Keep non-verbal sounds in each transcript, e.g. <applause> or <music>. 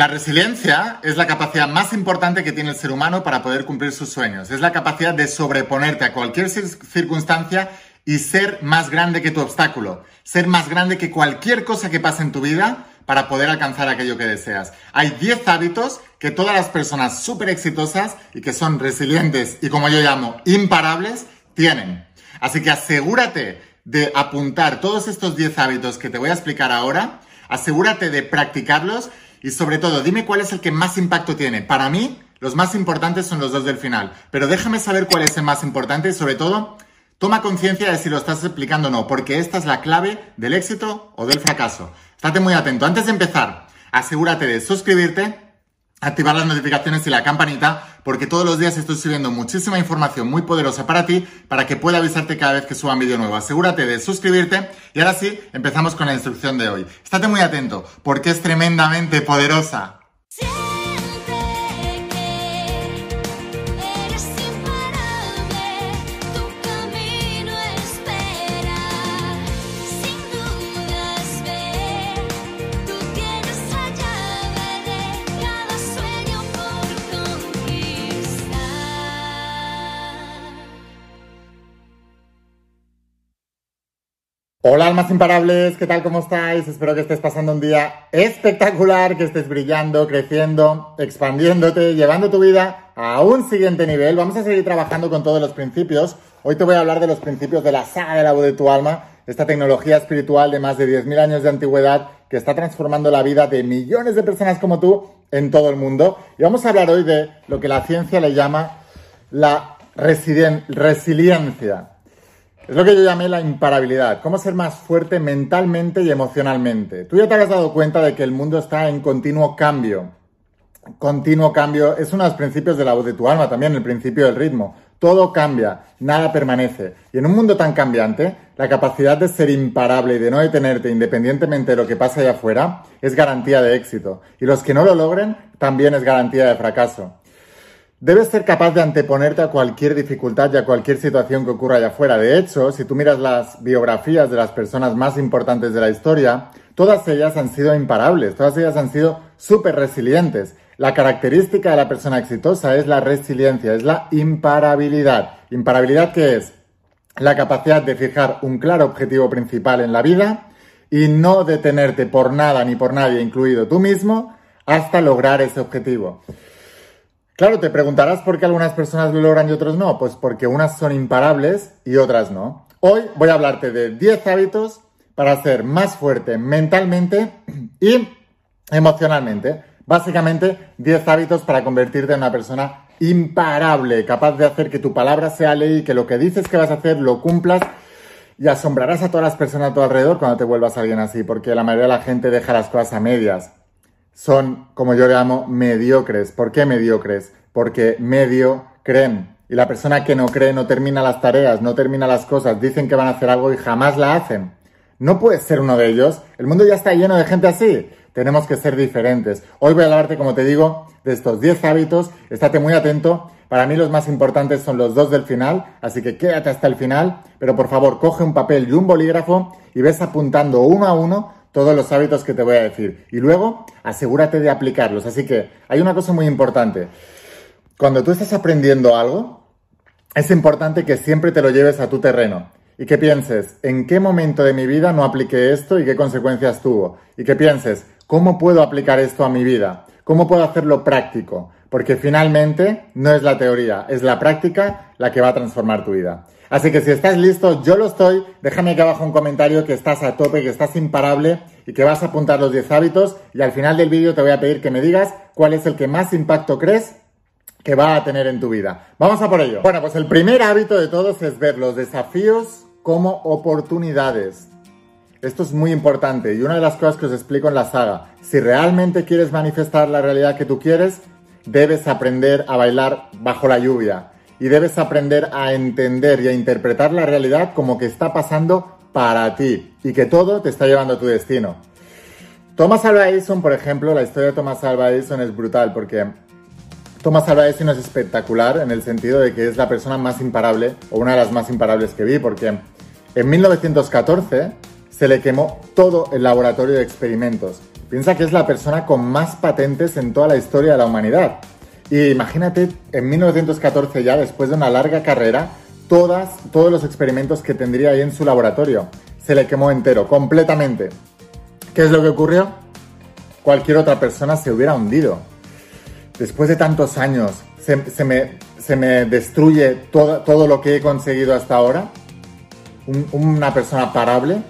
La resiliencia es la capacidad más importante que tiene el ser humano para poder cumplir sus sueños. Es la capacidad de sobreponerte a cualquier circunstancia y ser más grande que tu obstáculo. Ser más grande que cualquier cosa que pase en tu vida para poder alcanzar aquello que deseas. Hay 10 hábitos que todas las personas súper exitosas y que son resilientes y como yo llamo, imparables, tienen. Así que asegúrate de apuntar todos estos 10 hábitos que te voy a explicar ahora, asegúrate de practicarlos y sobre todo, dime cuál es el que más impacto tiene. Para mí, los más importantes son los dos del final. Pero déjame saber cuál es el más importante y sobre todo, toma conciencia de si lo estás explicando o no, porque esta es la clave del éxito o del fracaso. Estate muy atento. Antes de empezar, asegúrate de suscribirte activar las notificaciones y la campanita porque todos los días estoy subiendo muchísima información muy poderosa para ti para que pueda avisarte cada vez que suba un vídeo nuevo. Asegúrate de suscribirte y ahora sí, empezamos con la instrucción de hoy. Estate muy atento porque es tremendamente poderosa. Hola almas imparables, ¿qué tal? ¿Cómo estáis? Espero que estés pasando un día espectacular, que estés brillando, creciendo, expandiéndote, llevando tu vida a un siguiente nivel. Vamos a seguir trabajando con todos los principios. Hoy te voy a hablar de los principios de la saga de la voz de tu alma, esta tecnología espiritual de más de 10.000 años de antigüedad que está transformando la vida de millones de personas como tú en todo el mundo. Y vamos a hablar hoy de lo que la ciencia le llama la resiliencia. Es lo que yo llamé la imparabilidad, cómo ser más fuerte mentalmente y emocionalmente. Tú ya te has dado cuenta de que el mundo está en continuo cambio. Continuo cambio es uno de los principios de la voz de tu alma, también el principio del ritmo. Todo cambia, nada permanece. Y en un mundo tan cambiante, la capacidad de ser imparable y de no detenerte independientemente de lo que pasa allá afuera es garantía de éxito. Y los que no lo logren también es garantía de fracaso. Debes ser capaz de anteponerte a cualquier dificultad y a cualquier situación que ocurra allá afuera. De hecho, si tú miras las biografías de las personas más importantes de la historia, todas ellas han sido imparables, todas ellas han sido súper resilientes. La característica de la persona exitosa es la resiliencia, es la imparabilidad. ¿Imparabilidad qué es? La capacidad de fijar un claro objetivo principal en la vida y no detenerte por nada ni por nadie, incluido tú mismo, hasta lograr ese objetivo. Claro, te preguntarás por qué algunas personas lo logran y otros no. Pues porque unas son imparables y otras no. Hoy voy a hablarte de 10 hábitos para ser más fuerte mentalmente <clears throat> y emocionalmente. Básicamente, 10 hábitos para convertirte en una persona imparable, capaz de hacer que tu palabra sea ley que lo que dices que vas a hacer lo cumplas y asombrarás a todas las personas a tu alrededor cuando te vuelvas alguien así, porque la mayoría de la gente deja las cosas a medias son, como yo le llamo, mediocres. ¿Por qué mediocres? Porque medio creen. Y la persona que no cree no termina las tareas, no termina las cosas, dicen que van a hacer algo y jamás la hacen. No puedes ser uno de ellos. El mundo ya está lleno de gente así. Tenemos que ser diferentes. Hoy voy a hablarte, como te digo, de estos 10 hábitos. Estate muy atento. Para mí los más importantes son los dos del final, así que quédate hasta el final. Pero por favor, coge un papel y un bolígrafo y ves apuntando uno a uno todos los hábitos que te voy a decir. Y luego, asegúrate de aplicarlos. Así que hay una cosa muy importante. Cuando tú estás aprendiendo algo, es importante que siempre te lo lleves a tu terreno y que pienses en qué momento de mi vida no apliqué esto y qué consecuencias tuvo. Y que pienses, ¿cómo puedo aplicar esto a mi vida? ¿Cómo puedo hacerlo práctico? Porque finalmente no es la teoría, es la práctica la que va a transformar tu vida. Así que si estás listo, yo lo estoy, déjame aquí abajo un comentario que estás a tope, que estás imparable y que vas a apuntar los 10 hábitos y al final del vídeo te voy a pedir que me digas cuál es el que más impacto crees que va a tener en tu vida. Vamos a por ello. Bueno, pues el primer hábito de todos es ver los desafíos como oportunidades. Esto es muy importante y una de las cosas que os explico en la saga, si realmente quieres manifestar la realidad que tú quieres, debes aprender a bailar bajo la lluvia y debes aprender a entender y a interpretar la realidad como que está pasando para ti y que todo te está llevando a tu destino. Thomas Alva Edison, por ejemplo, la historia de Thomas Alva Edison es brutal porque Thomas Alva Edison es espectacular en el sentido de que es la persona más imparable o una de las más imparables que vi porque en 1914 se le quemó todo el laboratorio de experimentos Piensa que es la persona con más patentes en toda la historia de la humanidad. Y imagínate, en 1914 ya, después de una larga carrera, todas, todos los experimentos que tendría ahí en su laboratorio. Se le quemó entero, completamente. ¿Qué es lo que ocurrió? Cualquier otra persona se hubiera hundido. Después de tantos años, se, me, se me, destruye todo, todo, lo que he conseguido hasta ahora. una persona parable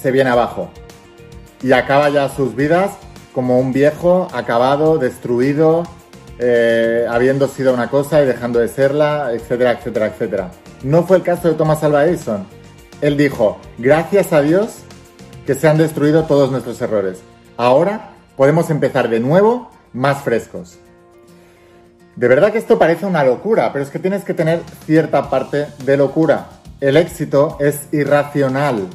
se viene abajo y acaba ya sus vidas como un viejo acabado, destruido, eh, habiendo sido una cosa y dejando de serla, etcétera, etcétera, etcétera. No fue el caso de Thomas Alva Edison. Él dijo, gracias a Dios que se han destruido todos nuestros errores. Ahora podemos empezar de nuevo más frescos. De verdad que esto parece una locura, pero es que tienes que tener cierta parte de locura. El éxito es irracional,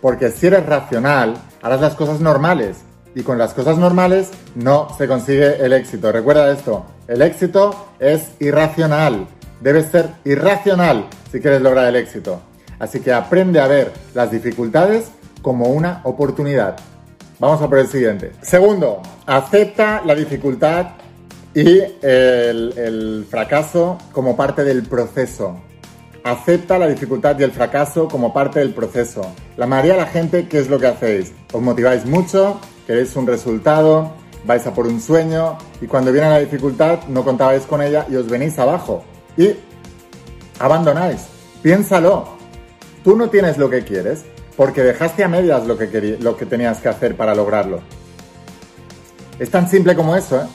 porque si eres racional, harás las cosas normales y con las cosas normales no se consigue el éxito. Recuerda esto, el éxito es irracional, debes ser irracional si quieres lograr el éxito. Así que aprende a ver las dificultades como una oportunidad. Vamos a por el siguiente. Segundo, acepta la dificultad y el, fracaso como parte del proceso. Acepta la dificultad y el fracaso como parte del proceso. La mayoría de la gente, ¿qué es lo que hacéis? Os motiváis mucho, queréis un resultado, vais a por un sueño y cuando viene la dificultad no contabais con ella y os venís abajo y abandonáis. Piénsalo. Tú no tienes lo que quieres porque dejaste a medias lo que, lo que tenías que hacer para lograrlo. Es tan simple como eso, ¿eh?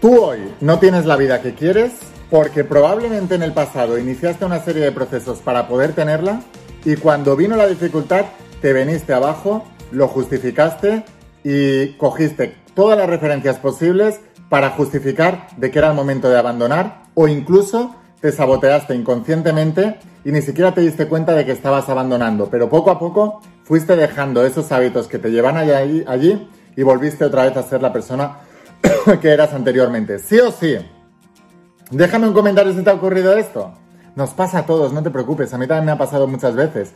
Tú hoy no tienes la vida que quieres porque probablemente en el pasado iniciaste una serie de procesos para poder tenerla y cuando vino la dificultad te veniste abajo, lo justificaste y cogiste todas las referencias posibles para justificar de que era el momento de abandonar o incluso te saboteaste inconscientemente y ni siquiera te diste cuenta de que estabas abandonando, pero poco a poco fuiste dejando esos hábitos que te llevan allí, allí y volviste otra vez a ser la persona <coughs> que eras anteriormente. Sí o sí, Déjame un comentario si te ha ocurrido esto. Nos pasa a todos, no te preocupes, a mí también me ha pasado muchas veces.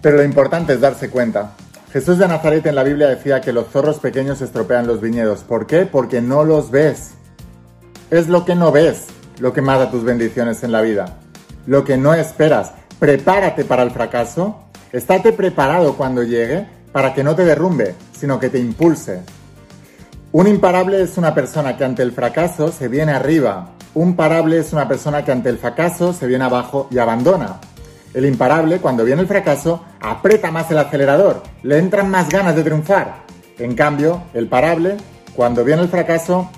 Pero lo importante es darse cuenta. Jesús de Nazaret en la Biblia decía que los zorros pequeños estropean los viñedos. ¿Por qué? Porque no los ves. Es lo que no ves lo que mata tus bendiciones en la vida. Lo que no esperas. Prepárate para el fracaso. Estate preparado cuando llegue para que no te derrumbe, sino que te impulse. Un imparable es una persona que ante el fracaso se viene arriba. Un parable es una persona que ante el fracaso se viene abajo y abandona. El imparable, cuando viene el fracaso, aprieta más el acelerador, le entran más ganas de triunfar. En cambio, el parable, cuando viene el fracaso,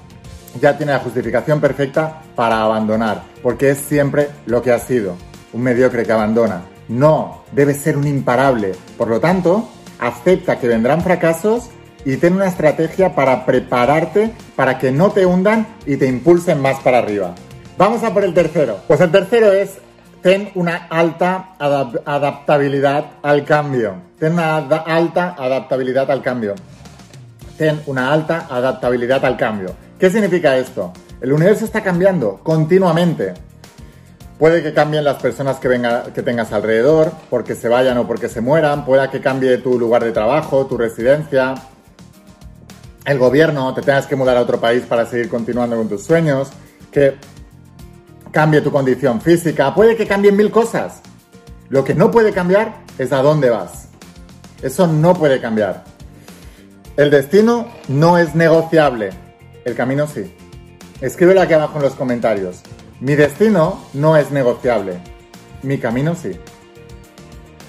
ya tiene la justificación perfecta para abandonar, porque es siempre lo que ha sido, un mediocre que abandona. No, debe ser un imparable. Por lo tanto, acepta que vendrán fracasos y ten una estrategia para prepararte para que no te hundan y te impulsen más para arriba. Vamos a por el tercero. Pues el tercero es ten una alta adaptabilidad al cambio. Ten una alta adaptabilidad al cambio. Ten una alta adaptabilidad al cambio. ¿Qué significa esto? El universo está cambiando continuamente. Puede que cambien las personas que, tengas alrededor, porque se vayan o porque se mueran. Puede que cambie tu lugar de trabajo, tu residencia, el gobierno, te tengas que mudar a otro país para seguir continuando con tus sueños, que cambie tu condición física, puede que cambien mil cosas. Lo que no puede cambiar es a dónde vas. Eso no puede cambiar. El destino no es negociable, el camino sí. Escríbelo aquí abajo en los comentarios. Mi destino no es negociable, mi camino sí.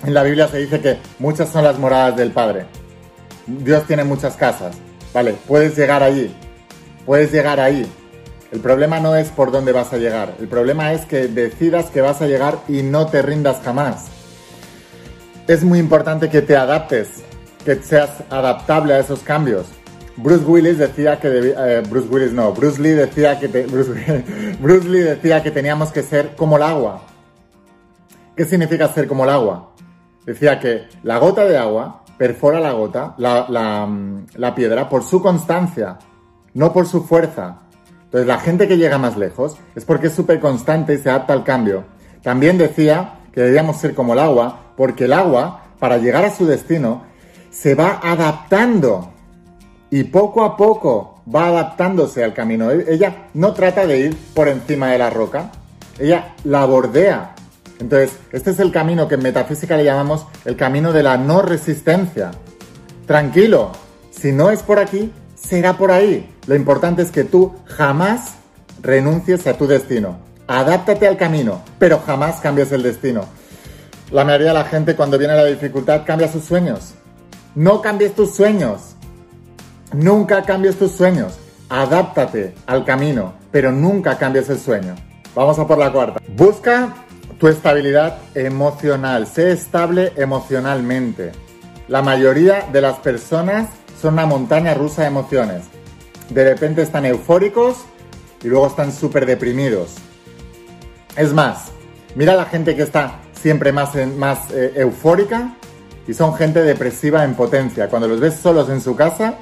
En la Biblia se dice que muchas son las moradas del Padre. Dios tiene muchas casas. Vale, puedes llegar allí. Puedes llegar ahí. El problema no es por dónde vas a llegar. El problema es que decidas que vas a llegar y no te rindas jamás. Es muy importante que te adaptes, que seas adaptable a esos cambios. Bruce Willis decía que eh, Bruce Willis no, Bruce Lee decía que <laughs> Bruce, Bruce Lee decía que teníamos que ser como el agua. ¿Qué significa ser como el agua? Decía que la gota de agua perfora la gota, mm, la, piedra, por su constancia, no por su fuerza. Entonces la gente que llega más lejos es porque es súper constante y se adapta al cambio. También decía que debíamos ser como el agua, porque el agua, para llegar a su destino, se va adaptando y poco a poco va adaptándose al camino. E-, ella no trata de ir por encima de la roca, ella la bordea. Entonces, este es el camino que en metafísica le llamamos el camino de la no resistencia. Tranquilo, si no es por aquí, será por ahí. Lo importante es que tú jamás renuncies a tu destino. Adáptate al camino, pero jamás cambies el destino. La mayoría de la gente cuando viene la dificultad cambia sus sueños. No cambies tus sueños. Nunca cambies tus sueños. Adáptate al camino, pero nunca cambies el sueño. Vamos a por la cuarta. Busca tu estabilidad emocional. Sé estable emocionalmente. La mayoría de las personas son una montaña rusa de emociones. De repente están eufóricos y luego están súper deprimidos. Es más, mira la gente que está siempre más, más eh, eufórica y son gente depresiva en potencia. Cuando los ves solos en su casa,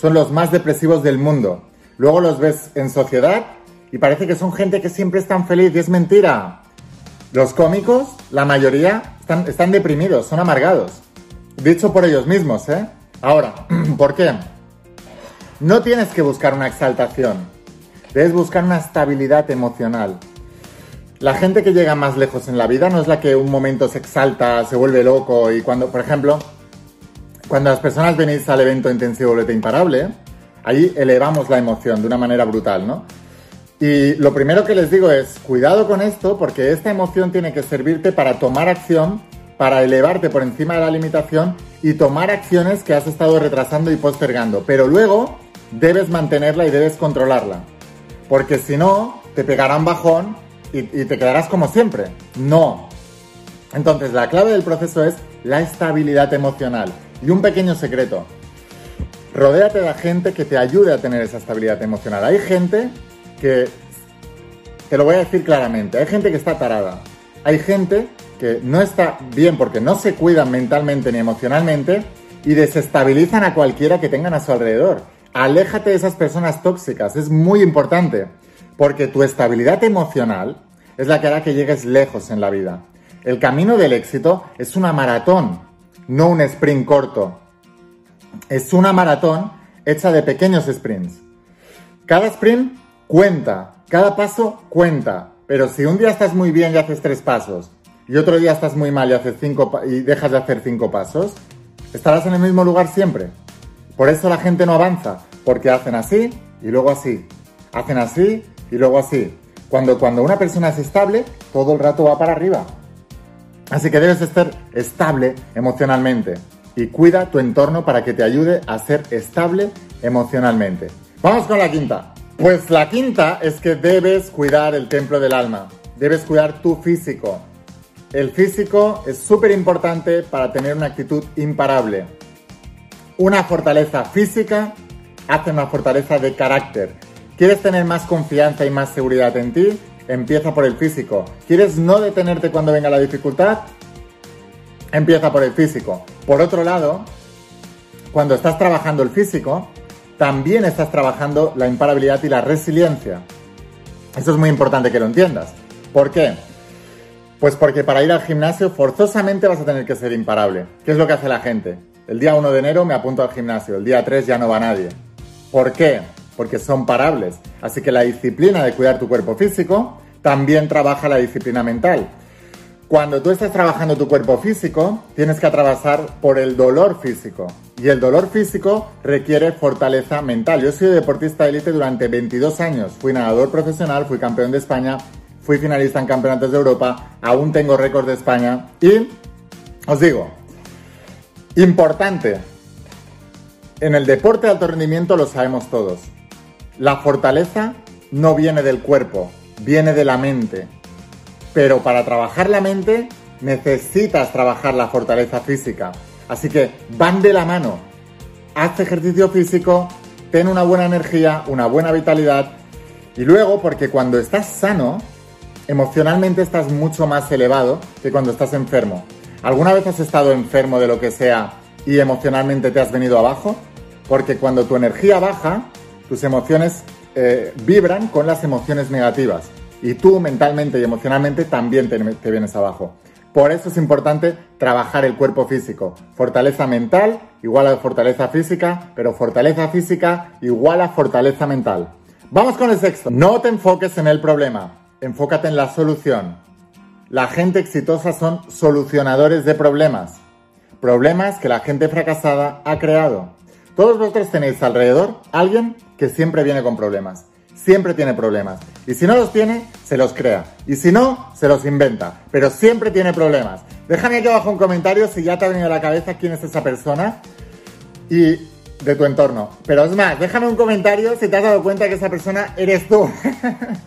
son los más depresivos del mundo. Luego los ves en sociedad y parece que son gente que siempre están feliz y es mentira. Los cómicos, la mayoría, están, están deprimidos, son amargados. Dicho por ellos mismos, ¿eh? Ahora, <clears throat> ¿por qué? No tienes que buscar una exaltación, debes buscar una estabilidad emocional. La gente que llega más lejos en la vida no es la que un momento se exalta, se vuelve loco y cuando, por ejemplo, cuando las personas venís al evento intensivo Boleta Imparable, ahí elevamos la emoción de una manera brutal, ¿no? Y lo primero que les digo es, cuidado con esto porque esta emoción tiene que servirte para tomar acción, para elevarte por encima de la limitación y tomar acciones que has estado retrasando y postergando. Pero luego debes mantenerla y debes controlarla. Porque si no, te pegará un bajón y, te quedarás como siempre. No. Entonces, la clave del proceso es la estabilidad emocional. Y un pequeño secreto. Rodéate de gente que te ayude a tener esa estabilidad emocional. Hay gente que, te lo voy a decir claramente, hay gente que está tarada. Hay gente que no está bien porque no se cuidan mentalmente ni emocionalmente y desestabilizan a cualquiera que tengan a su alrededor. Aléjate de esas personas tóxicas, es muy importante. Porque tu estabilidad emocional es la que hará que llegues lejos en la vida. El camino del éxito es una maratón, no un sprint corto. Es una maratón hecha de pequeños sprints. Cada sprint cuenta, cada paso cuenta. Pero si un día estás muy bien y haces tres pasos, y otro día estás muy mal y, haces cinco y dejas de hacer cinco pasos, estarás en el mismo lugar siempre. Por eso la gente no avanza, porque hacen así y luego así. Hacen así y luego así. Cuando, cuando una persona es estable, todo el rato va para arriba. Así que debes estar estable emocionalmente y cuida tu entorno para que te ayude a ser estable emocionalmente. Vamos con la quinta. Pues la quinta es que debes cuidar el templo del alma. Debes cuidar tu físico. El físico es súper importante para tener una actitud imparable. Una fortaleza física hace una fortaleza de carácter. ¿Quieres tener más confianza y más seguridad en ti? Empieza por el físico. ¿Quieres no detenerte cuando venga la dificultad? Empieza por el físico. Por otro lado, cuando estás trabajando el físico, también estás trabajando la imparabilidad y la resiliencia. Eso es muy importante que lo entiendas. ¿Por qué? Pues porque para ir al gimnasio forzosamente vas a tener que ser imparable. ¿Qué es lo que hace la gente? El día 1 de enero me apunto al gimnasio, el día 3 ya no va nadie. ¿Por qué? porque son parables. Así que la disciplina de cuidar tu cuerpo físico también trabaja la disciplina mental. Cuando tú estás trabajando tu cuerpo físico, tienes que atravesar por el dolor físico. Y el dolor físico requiere fortaleza mental. Yo soy deportista de élite durante 22 años. Fui nadador profesional, fui campeón de España, fui finalista en campeonatos de Europa, aún tengo récord de España. Y os digo, importante, en el deporte de alto rendimiento lo sabemos todos. La fortaleza no viene del cuerpo, viene de la mente. Pero para trabajar la mente necesitas trabajar la fortaleza física. Así que van de la mano. Haz ejercicio físico, ten una buena energía, una buena vitalidad. Y luego, porque cuando estás sano, emocionalmente estás mucho más elevado que cuando estás enfermo. ¿Alguna vez has estado enfermo de lo que sea y emocionalmente te has venido abajo? Porque cuando tu energía baja, tus emociones eh, vibran con las emociones negativas y tú mentalmente y emocionalmente también te, vienes abajo. Por eso es importante trabajar el cuerpo físico. Fortaleza mental igual a fortaleza física, pero fortaleza física igual a fortaleza mental. Vamos con el sexto. No te enfoques en el problema, enfócate en la solución. La gente exitosa son solucionadores de problemas. Problemas que la gente fracasada ha creado. Todos vosotros tenéis alrededor alguien que siempre viene con problemas siempre tiene problemas. Y si no los tiene, se los crea. Y si no, se los inventa. Pero siempre tiene problemas. Déjame aquí abajo un comentario si ya te ha venido a la cabeza quién es esa persona y de tu entorno. Pero es más, déjame un comentario si te has dado cuenta que esa persona eres tú.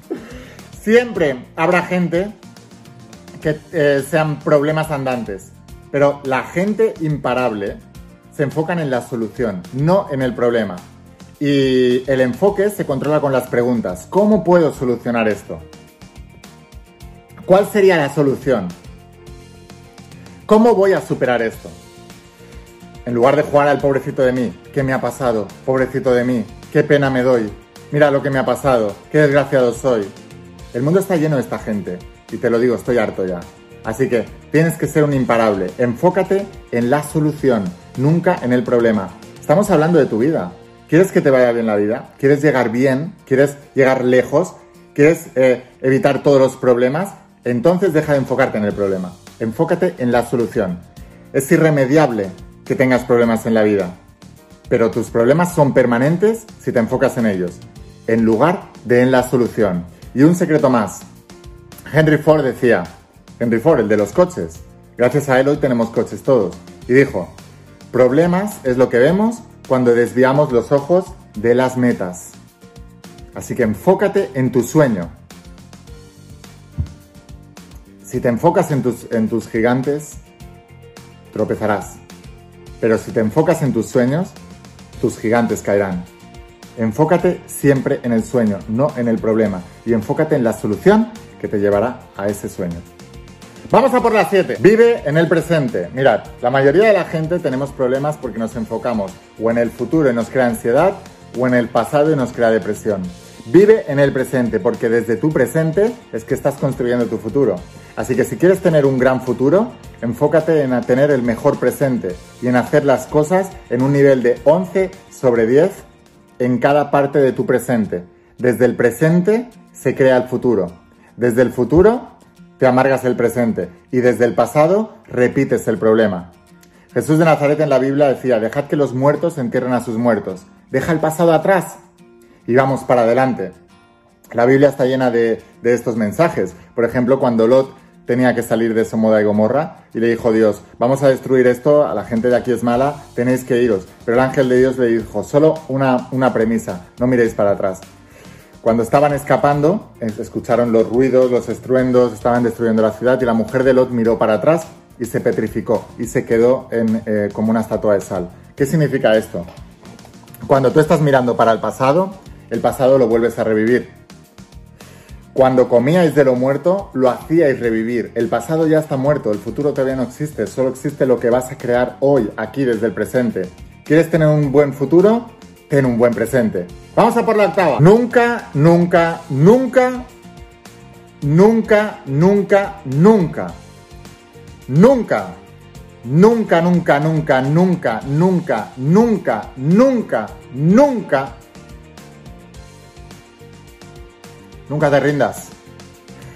<laughs> siempre habrá gente que eh, sean problemas andantes. Pero la gente imparable se enfocan en la solución, no en el problema. Y el enfoque se controla con las preguntas. ¿Cómo puedo solucionar esto? ¿Cuál sería la solución? ¿Cómo voy a superar esto? En lugar de jugar al pobrecito de mí, ¿qué me ha pasado? Pobrecito de mí, qué pena me doy. Mira lo que me ha pasado, qué desgraciado soy. El mundo está lleno de esta gente y te lo digo, estoy harto ya. Así que tienes que ser un imparable. Enfócate en la solución, nunca en el problema. Estamos hablando de tu vida. ¿Quieres que te vaya bien la vida? ¿Quieres llegar bien? ¿Quieres llegar lejos? ¿Quieres eh, evitar todos los problemas? Entonces deja de enfocarte en el problema. Enfócate en la solución. Es irremediable que tengas problemas en la vida, pero tus problemas son permanentes si te enfocas en ellos, en lugar de en la solución. Y un secreto más. Henry Ford decía, Henry Ford, el de los coches, gracias a él hoy tenemos coches todos, y dijo, problemas es lo que vemos cuando desviamos los ojos de las metas. Así que enfócate en tu sueño. Si te enfocas en tus, en tus gigantes, tropezarás. Pero si te enfocas en tus sueños, tus gigantes caerán. Enfócate siempre en el sueño, no en el problema. Y enfócate en la solución que te llevará a ese sueño. Vamos a por las 7. Vive en el presente. Mirad, la mayoría de la gente tenemos problemas porque nos enfocamos o en el futuro y nos crea ansiedad o en el pasado y nos crea depresión. Vive en el presente porque desde tu presente es que estás construyendo tu futuro. Así que si quieres tener un gran futuro, enfócate en tener el mejor presente y en hacer las cosas en un nivel de 11 sobre 10 en cada parte de tu presente. Desde el presente se crea el futuro. Desde el futuro te amargas el presente y desde el pasado repites el problema. Jesús de Nazaret en la Biblia decía, dejad que los muertos entierren a sus muertos, deja el pasado atrás y vamos para adelante. La Biblia está llena de, estos mensajes. Por ejemplo, cuando Lot tenía que salir de Somoda y Gomorra y le dijo Dios, vamos a destruir esto, a la gente de aquí es mala, tenéis que iros. Pero el ángel de Dios le dijo, solo una, una premisa, no miréis para atrás. Cuando estaban escapando, escucharon los ruidos, los estruendos, estaban destruyendo la ciudad y la mujer de Lot miró para atrás y se petrificó y se quedó eh, como una estatua de sal. ¿Qué significa esto? Cuando tú estás mirando para el pasado, el pasado lo vuelves a revivir. Cuando comíais de lo muerto, lo hacíais revivir. El pasado ya está muerto, el futuro todavía no existe, solo existe lo que vas a crear hoy, aquí, desde el presente. ¿Quieres tener un buen futuro? Ten un buen presente. Vamos a por la octava. Nunca, nunca, nunca, nunca, nunca, nunca, nunca, nunca, nunca, nunca, nunca, nunca, nunca, nunca, nunca, nunca te rindas.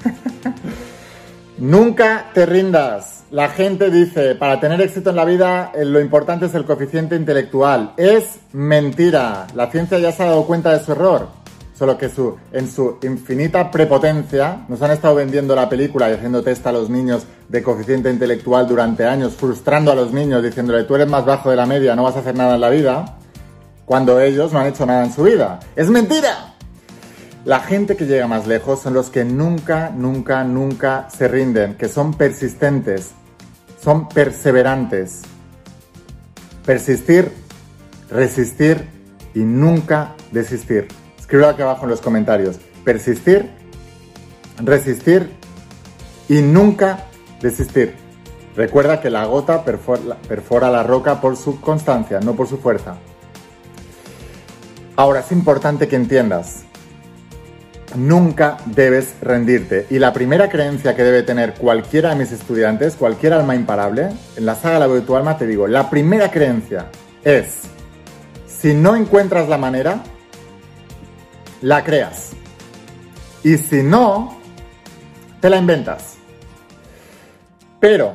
<laughs> nunca te rindas. La gente dice, para tener éxito en la vida, eh, lo importante es el coeficiente intelectual. Es mentira. La ciencia ya se ha dado cuenta de su error. Solo que su, en su infinita prepotencia nos han estado vendiendo la película y haciendo test a los niños de coeficiente intelectual durante años, frustrando a los niños, diciéndole tú eres más bajo de la media, no vas a hacer nada en la vida, cuando ellos no han hecho nada en su vida. ¡Es mentira! La gente que llega más lejos son los que nunca, nunca, nunca se rinden, que son persistentes, son perseverantes. Persistir, resistir y nunca desistir. Escríbelo aquí abajo en los comentarios. Persistir, resistir y nunca desistir. Recuerda que la gota perfora, la roca por su constancia, no por su fuerza. Ahora es importante que entiendas nunca debes rendirte. Y la primera creencia que debe tener cualquiera de mis estudiantes, cualquier alma imparable, en la saga La de tu alma te digo, la primera creencia es, si no encuentras la manera, la creas. Y si no, te la inventas. Pero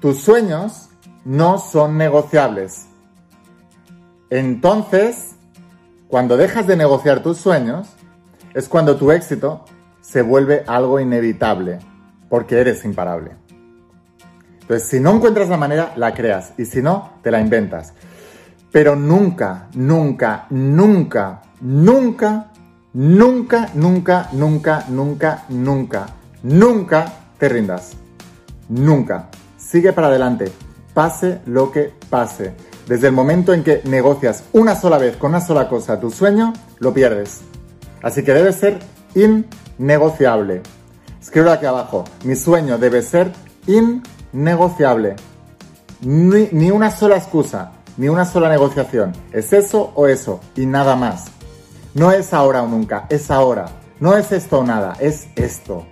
tus sueños no son negociables. Entonces, cuando dejas de negociar tus sueños, es cuando tu éxito se vuelve algo inevitable, porque eres imparable. Entonces, si no encuentras la manera, la creas, y si no, te la inventas. Pero nunca, nunca, nunca, nunca, nunca, nunca, nunca, nunca, nunca, nunca te rindas. Nunca. Sigue para adelante, pase lo que pase. Desde el momento en que negocias una sola vez con una sola cosa tu sueño, lo pierdes. Así que debe ser innegociable. Escribo aquí abajo, mi sueño debe ser innegociable. Ni, ni, una sola excusa, ni una sola negociación. Es eso o eso, y nada más. No es ahora o nunca, es ahora. No es esto o nada, es esto.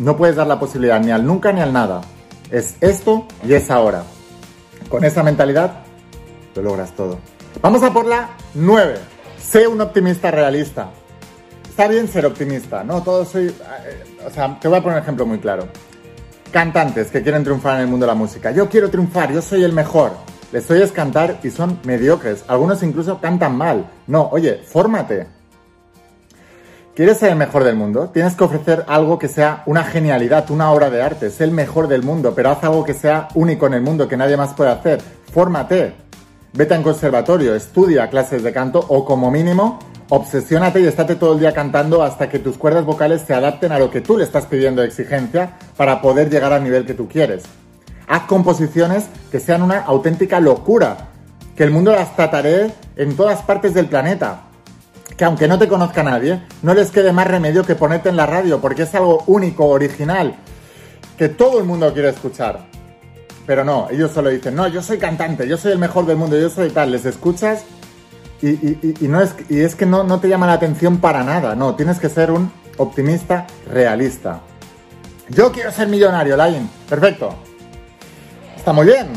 No puedes dar la posibilidad ni al nunca ni al nada. Es esto y es ahora. Con esa mentalidad lo logras todo. Vamos a por la 9. Sé un optimista realista está bien ser optimista, ¿no? Todo soy. Eh, o sea, te voy a poner un ejemplo muy claro. Cantantes que quieren triunfar en el mundo de la música. Yo quiero triunfar, yo soy el mejor. Les oyes cantar y son mediocres. Algunos incluso cantan mal. No, oye, fórmate. ¿Quieres ser el mejor del mundo? Tienes que ofrecer algo que sea una genialidad, una obra de arte. Sé el mejor del mundo, pero haz algo que sea único en el mundo, que nadie más puede hacer. Fórmate. Vete a un conservatorio, estudia clases de canto o como mínimo Obsesiónate y estate todo el día cantando hasta que tus cuerdas vocales se adapten a lo que tú le estás pidiendo de exigencia para poder llegar al nivel que tú quieres. Haz composiciones que sean una auténtica locura, que el mundo las trataré en todas partes del planeta. Que aunque no te conozca nadie, no les quede más remedio que ponerte en la radio porque es algo único, original, que todo el mundo quiere escuchar. Pero no, ellos solo dicen, no, yo soy cantante, yo soy el mejor del mundo, yo soy tal. Les escuchas y, no es, y es que no, no te llama la atención para nada, no, tienes que ser un optimista realista. Yo quiero ser millonario, Lain. Perfecto. Está muy bien.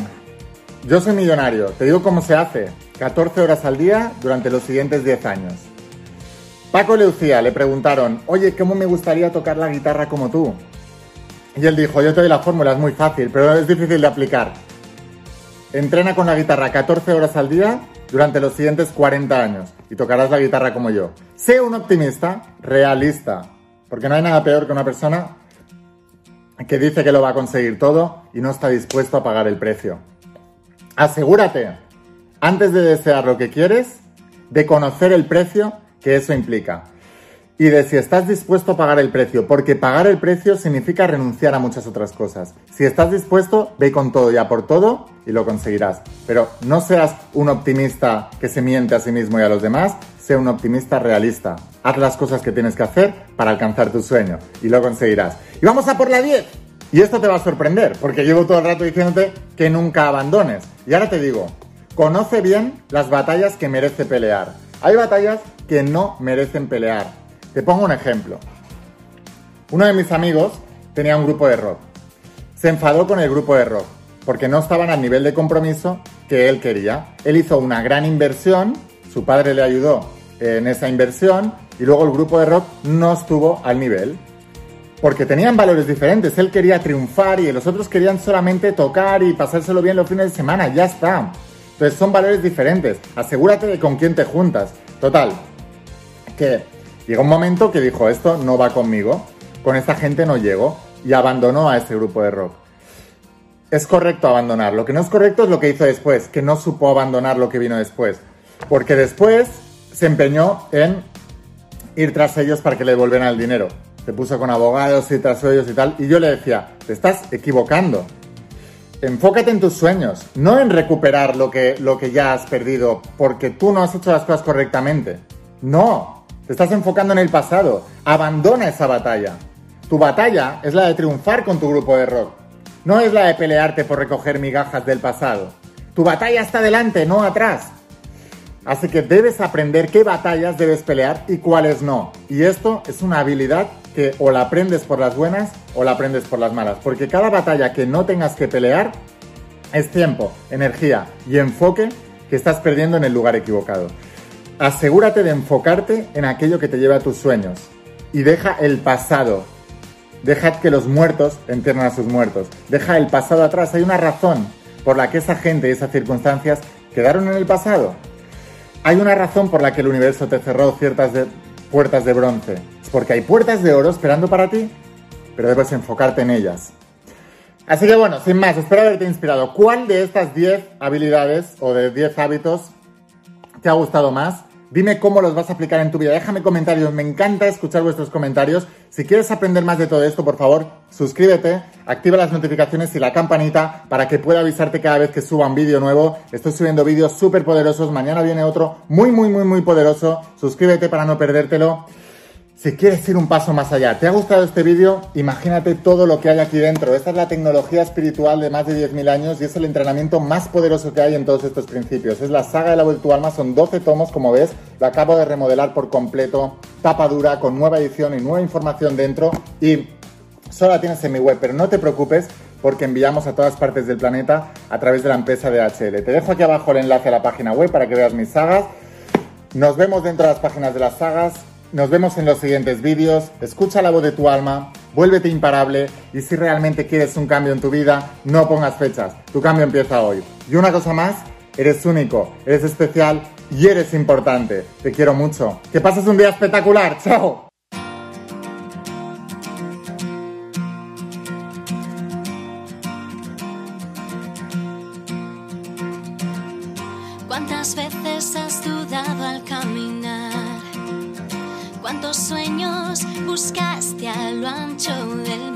Yo soy millonario. Te digo cómo se hace. 14 horas al día durante los siguientes 10 años. Paco Lucía le preguntaron, oye, ¿cómo me gustaría tocar la guitarra como tú? Y él dijo, yo te doy la fórmula, es muy fácil, pero es difícil de aplicar. Entrena con la guitarra 14 horas al día durante los siguientes 40 años y tocarás la guitarra como yo. Sé un optimista realista, porque no hay nada peor que una persona que dice que lo va a conseguir todo y no está dispuesto a pagar el precio. Asegúrate, antes de desear lo que quieres, de conocer el precio que eso implica y de si estás dispuesto a pagar el precio, porque pagar el precio significa renunciar a muchas otras cosas. Si estás dispuesto, ve con todo y a por todo y lo conseguirás. Pero no seas un optimista que se miente a sí mismo y a los demás, sé un optimista realista. Haz las cosas que tienes que hacer para alcanzar tu sueño y lo conseguirás. Y vamos a por la 10. Y esto te va a sorprender, porque llevo todo el rato diciéndote que nunca abandones. Y ahora te digo, conoce bien las batallas que merece pelear. Hay batallas que no merecen pelear te pongo un ejemplo. Uno de mis amigos tenía un grupo de rock. Se enfadó con el grupo de rock porque no estaban al nivel de compromiso que él quería. Él hizo una gran inversión, su padre le ayudó en esa inversión y luego el grupo de rock no estuvo al nivel. Porque tenían valores diferentes. Él quería triunfar y los otros querían solamente tocar y pasárselo bien los fines de semana. Ya está. Entonces son valores diferentes. Asegúrate de con quién te juntas. Total. Que Llegó un momento que dijo, esto no va conmigo, con esta gente no llego, y abandonó a ese grupo de rock. Es correcto abandonar, lo que no es correcto es lo que hizo después, que no supo abandonar lo que vino después, porque después se empeñó en ir tras ellos para que le devolvieran el dinero. Se puso con abogados y tras ellos y tal, y yo le decía, te estás equivocando. Enfócate en tus sueños, no en recuperar lo que, lo que ya has perdido porque tú no has hecho las cosas correctamente. No, estás enfocando en el pasado. Abandona esa batalla. Tu batalla es la de triunfar con tu grupo de rock. No es la de pelearte por recoger migajas del pasado. Tu batalla está delante, no atrás. Así que debes aprender qué batallas debes pelear y cuáles no. Y esto es una habilidad que o la aprendes por las buenas o la aprendes por las malas. Porque cada batalla que no tengas que pelear es tiempo, energía y enfoque que estás perdiendo en el lugar equivocado. Asegúrate de enfocarte en aquello que te lleva a tus sueños y deja el pasado. Deja que los muertos entierren a sus muertos. Deja el pasado atrás. Hay una razón por la que esa gente y esas circunstancias quedaron en el pasado. Hay una razón por la que el universo te cerró ciertas puertas de bronce. Es porque hay puertas de oro esperando para ti, pero debes enfocarte en ellas. Así que bueno, sin más, espero haberte inspirado. ¿Cuál de estas 10 habilidades o de 10 hábitos te ha gustado más? Dime cómo los vas a aplicar en tu vida. Déjame comentarios, me encanta escuchar vuestros comentarios. Si quieres aprender más de todo esto, por favor, suscríbete, activa las notificaciones y la campanita para que pueda avisarte cada vez que suba un vídeo nuevo. Estoy subiendo vídeos súper poderosos, mañana viene otro muy, muy, muy, muy poderoso. Suscríbete para no perdértelo. Si quieres ir un paso más allá, ¿te ha gustado este vídeo? Imagínate todo lo que hay aquí dentro. Esta es la tecnología espiritual de más de 10.000 años y es el entrenamiento más poderoso que hay en todos estos principios. Es la saga de la tu alma, son 12 tomos, como ves. Lo acabo de remodelar por completo, tapa dura, con nueva edición y nueva información dentro. Y solo la tienes en mi web, pero no te preocupes porque enviamos a todas partes del planeta a través de la empresa de HL. Te dejo aquí abajo el enlace a la página web para que veas mis sagas. Nos vemos dentro de las páginas de las sagas nos vemos en los siguientes vídeos. Escucha la voz de tu alma, vuélvete imparable y si realmente quieres un cambio en tu vida, no pongas fechas. Tu cambio empieza hoy. Y una cosa más, eres único, eres especial y eres importante. Te quiero mucho. Que pases un día espectacular. ¡Chao! ¿Cuántas veces has buscaste a lo ancho del